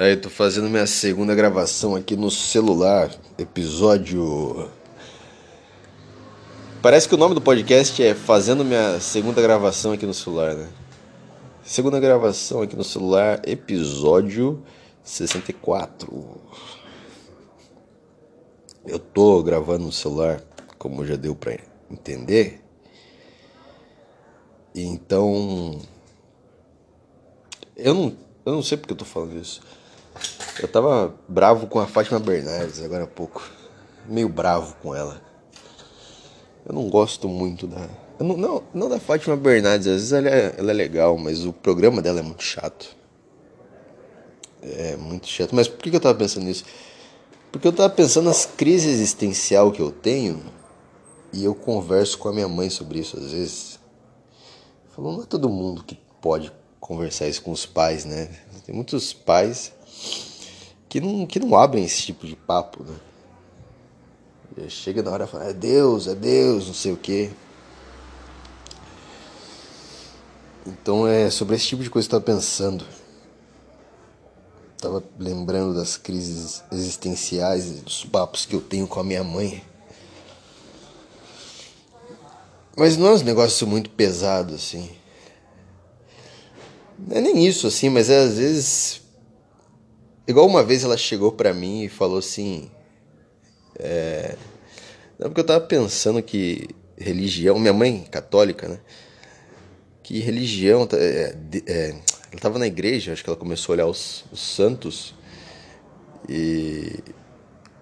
Aí, tô fazendo minha segunda gravação aqui no celular, episódio. Parece que o nome do podcast é Fazendo minha segunda gravação aqui no celular, né? Segunda gravação aqui no celular, episódio 64. Eu tô gravando no celular, como já deu pra entender. Então. Eu não, eu não sei porque eu tô falando isso. Eu tava bravo com a Fátima Bernardes agora há pouco. Meio bravo com ela. Eu não gosto muito da. Não, não, não, da Fátima Bernardes, às vezes ela é, ela é legal, mas o programa dela é muito chato. É muito chato. Mas por que eu tava pensando nisso? Porque eu tava pensando nas crises existencial que eu tenho e eu converso com a minha mãe sobre isso às vezes. Falou, não é todo mundo que pode conversar isso com os pais, né? Tem muitos pais que não, que não abrem esse tipo de papo, né? Chega na hora e fala, é Deus, é Deus, não sei o quê. Então é sobre esse tipo de coisa que eu estava pensando. Tava lembrando das crises existenciais, dos papos que eu tenho com a minha mãe. Mas não é um negócio muito pesado assim. Não é nem isso assim, mas é, às vezes Igual uma vez ela chegou para mim e falou assim. É... Não, porque eu tava pensando que religião. Minha mãe, católica, né? Que religião. É, é, ela tava na igreja, acho que ela começou a olhar os, os santos. E.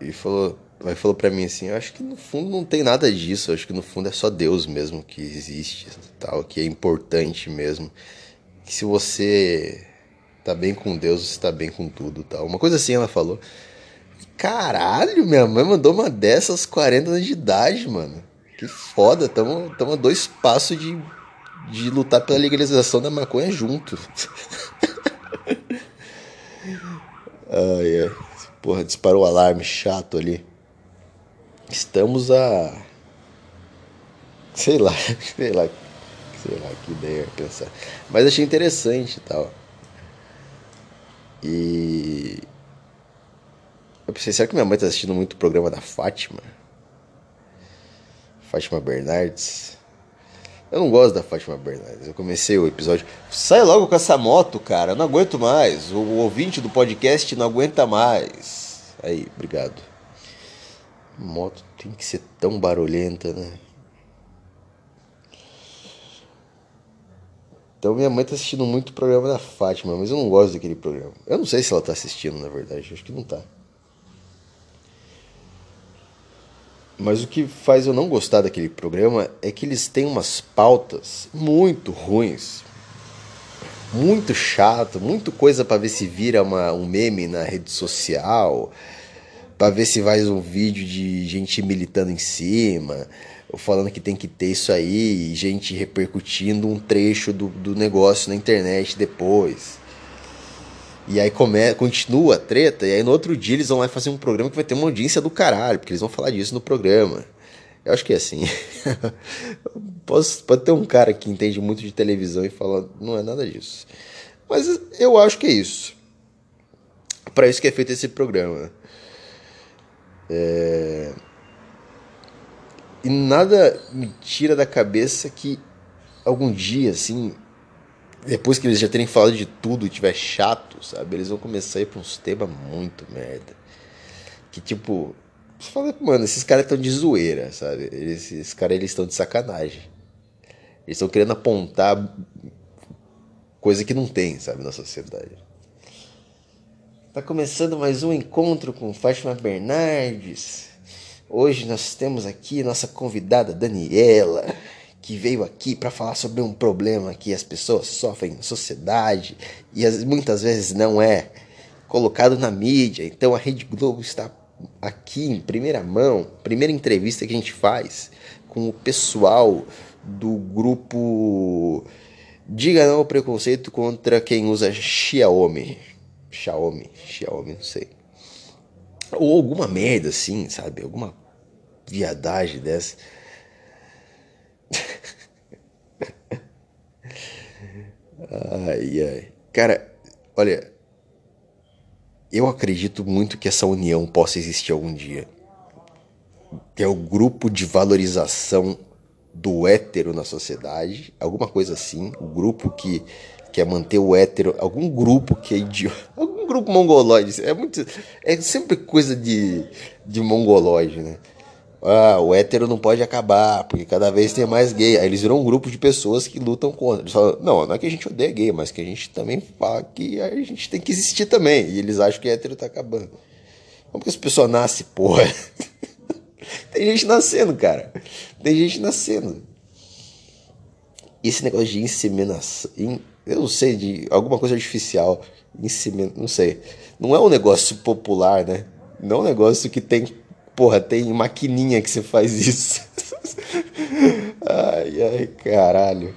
E falou. Aí falou pra mim assim, eu acho que no fundo não tem nada disso, eu acho que no fundo é só Deus mesmo que existe, tal, que é importante mesmo. Que se você tá bem com Deus, você tá bem com tudo tal. Uma coisa assim ela falou. Caralho, minha mãe mandou uma dessas 40 anos de idade, mano. Que foda, tamo, tamo a dois passos de, de lutar pela legalização da maconha junto. ai, ai. Porra, disparou o alarme chato ali. Estamos a. Sei lá, sei lá. Sei lá que ideia pensar. Mas achei interessante e tal. E. Eu pensei, será que minha mãe tá assistindo muito o programa da Fátima? Fátima Bernardes. Eu não gosto da Fátima Bernardes. Eu comecei o episódio. Sai logo com essa moto, cara. Eu não aguento mais. O ouvinte do podcast não aguenta mais. Aí, obrigado. Moto tem que ser tão barulhenta, né? Então minha mãe tá assistindo muito o programa da Fátima, mas eu não gosto daquele programa. Eu não sei se ela tá assistindo, na verdade, acho que não tá. Mas o que faz eu não gostar daquele programa é que eles têm umas pautas muito ruins. Muito chato, muito coisa para ver se vira uma, um meme na rede social, para ver se faz um vídeo de gente militando em cima falando que tem que ter isso aí, e gente repercutindo um trecho do, do negócio na internet depois. E aí come, continua a treta, e aí no outro dia eles vão lá fazer um programa que vai ter uma audiência do caralho, porque eles vão falar disso no programa. Eu acho que é assim. Posso, pode ter um cara que entende muito de televisão e fala, não é nada disso. Mas eu acho que é isso. Para isso que é feito esse programa. É... E nada me tira da cabeça que algum dia, assim, depois que eles já terem falado de tudo e tiver chato, sabe? Eles vão começar a ir pra uns temas muito merda. Que tipo, você fala, mano, esses caras estão de zoeira, sabe? Esses caras estão de sacanagem. Eles estão querendo apontar coisa que não tem, sabe, na sociedade. Tá começando mais um encontro com Fátima Bernardes. Hoje nós temos aqui nossa convidada Daniela, que veio aqui para falar sobre um problema que as pessoas sofrem na sociedade e muitas vezes não é colocado na mídia. Então a Rede Globo está aqui em primeira mão, primeira entrevista que a gente faz com o pessoal do grupo Diga não ao preconceito contra quem usa Xiaomi. Xiaomi, Xiaomi, não sei. Ou alguma merda assim, sabe? Alguma viadagem dessa. ai, ai. Cara, olha. eu acredito muito que essa união possa existir algum dia. Que é o grupo de valorização do hétero na sociedade, alguma coisa assim, o grupo que quer manter o hétero, algum grupo que é idiota, grupo mongoloide, é muito, é sempre coisa de, de mongoloide, né? Ah, o hétero não pode acabar, porque cada vez tem mais gay. Aí eles viram um grupo de pessoas que lutam contra. Eles falam, não, não é que a gente odeia gay, mas que a gente também fala que a gente tem que existir também. E eles acham que hétero tá acabando. Como que as pessoas nascem, porra? tem gente nascendo, cara. Tem gente nascendo. Esse negócio de inseminação. Eu não sei, de alguma coisa artificial. Insemin, não sei. Não é um negócio popular, né? Não é um negócio que tem Porra, tem maquininha que você faz isso. ai, ai, caralho.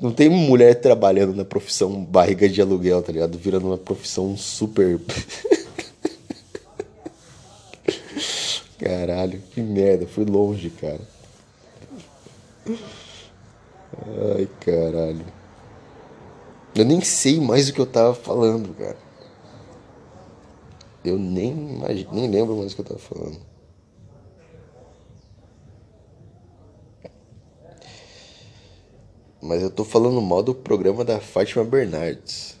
Não tem mulher trabalhando na profissão barriga de aluguel, tá ligado? Virando uma profissão super. Caralho, que merda, fui longe, cara. Ai, caralho. Eu nem sei mais o que eu tava falando, cara. Eu nem, imagino, nem lembro mais o que eu estava falando. Mas eu tô falando mal do programa da Fátima Bernardes.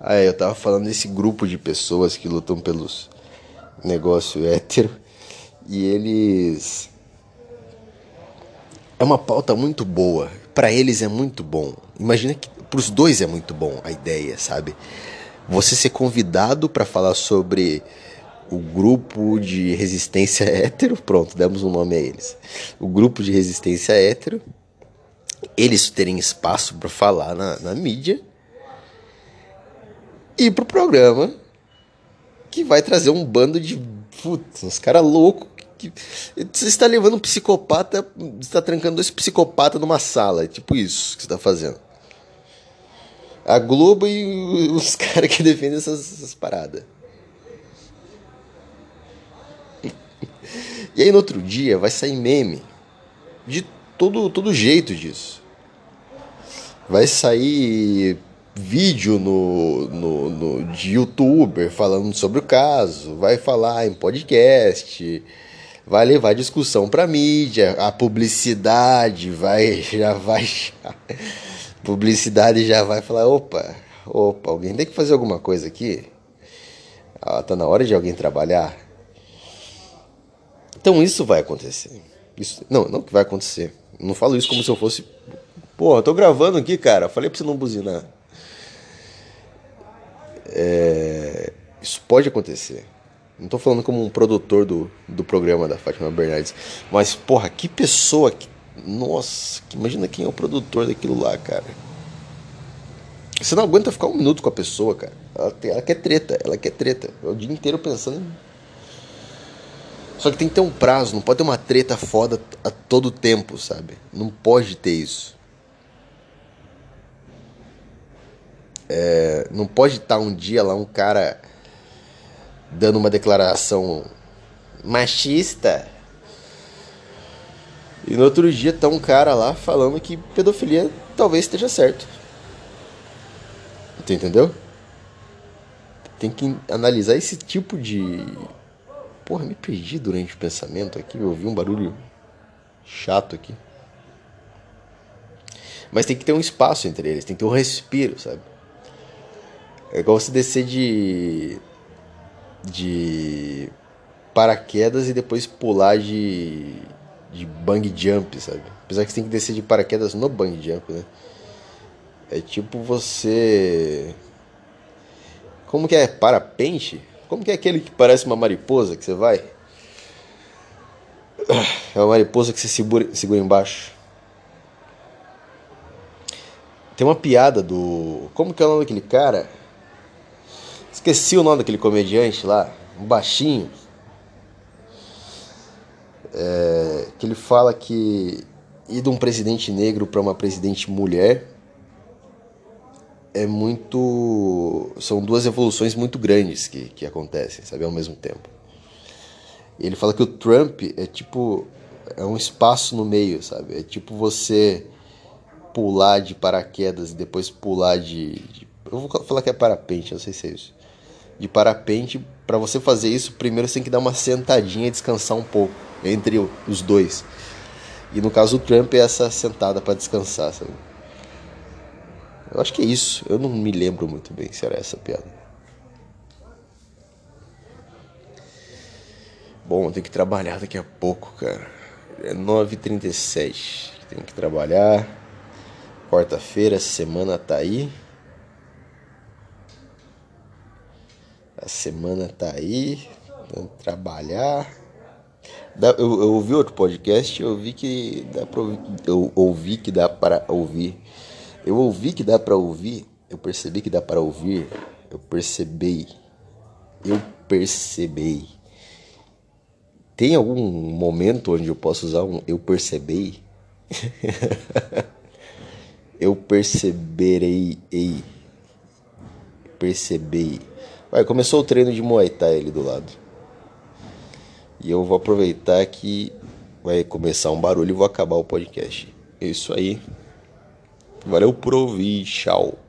Ah, é, eu tava falando desse grupo de pessoas que lutam pelos negócio hétero. E eles. É uma pauta muito boa. Para eles é muito bom. Imagina que para os dois é muito bom a ideia, sabe? Você ser convidado para falar sobre o grupo de resistência hétero, pronto, demos um nome a eles. O grupo de resistência hétero, eles terem espaço para falar na, na mídia e pro programa que vai trazer um bando de putz, uns caras loucos que você está levando um psicopata, está trancando dois psicopatas numa sala, é tipo isso que você está fazendo a Globo e os caras que defendem essas, essas paradas. E aí no outro dia vai sair meme de todo, todo jeito disso. Vai sair vídeo no, no, no, de youtuber falando sobre o caso, vai falar em podcast, vai levar discussão pra mídia, a publicidade vai já vai publicidade já vai falar: opa, opa, alguém tem que fazer alguma coisa aqui. Ah, tá na hora de alguém trabalhar. Então isso vai acontecer. Isso, não, não que vai acontecer. Não falo isso como se eu fosse. Eu tô gravando aqui, cara. Falei pra você não buzinar. É, isso pode acontecer. Não tô falando como um produtor do, do programa da Fátima Bernardes. Mas, porra, que pessoa que nossa, imagina quem é o produtor daquilo lá, cara. Você não aguenta ficar um minuto com a pessoa, cara. Ela, tem, ela quer treta, ela quer treta. É o dia inteiro pensando em... Só que tem que ter um prazo, não pode ter uma treta foda a todo tempo, sabe? Não pode ter isso. É, não pode estar um dia lá um cara dando uma declaração machista e no outro dia tá um cara lá falando que pedofilia talvez esteja certo. Tu entendeu? Tem que analisar esse tipo de. Porra, me perdi durante o pensamento aqui, eu ouvi um barulho chato aqui. Mas tem que ter um espaço entre eles, tem que ter um respiro, sabe? É igual você descer de. De paraquedas e depois pular de de bang jump, sabe? Apesar que você tem que descer de paraquedas no bang jump, né? É tipo você. Como que é? Parapente? Como que é aquele que parece uma mariposa que você vai? É uma mariposa que você segura, segura embaixo. Tem uma piada do. Como que é o nome daquele cara? Esqueci o nome daquele comediante lá. Um baixinho é, que ele fala que ir de um presidente negro para uma presidente mulher é muito. São duas evoluções muito grandes que, que acontecem, sabe, ao mesmo tempo. Ele fala que o Trump é tipo. É um espaço no meio, sabe? É tipo você pular de paraquedas e depois pular de, de, Eu vou falar que é parapente, não sei se é isso. De parapente, para você fazer isso, primeiro você tem que dar uma sentadinha e descansar um pouco entre os dois. E no caso do Trump é essa sentada para descansar, sabe? Eu acho que é isso. Eu não me lembro muito bem se era essa piada. Bom, eu tenho que trabalhar daqui a pouco, cara. É 9h37. Tenho que trabalhar. Quarta-feira, semana tá aí. A semana tá aí. Trabalhar. Eu, eu, ouvi outro podcast, eu ouvi que dá ouvir, eu ouvi que dá para ouvir. Eu ouvi que dá para ouvir, eu percebi que dá para ouvir, eu percebi. Eu percebi. Tem algum momento onde eu posso usar um eu percebi? eu perceberei. Ei, percebi. Vai, começou o treino de Muay Thai ali do lado. E eu vou aproveitar que vai começar um barulho e vou acabar o podcast. É isso aí. Valeu por ouvir. Tchau.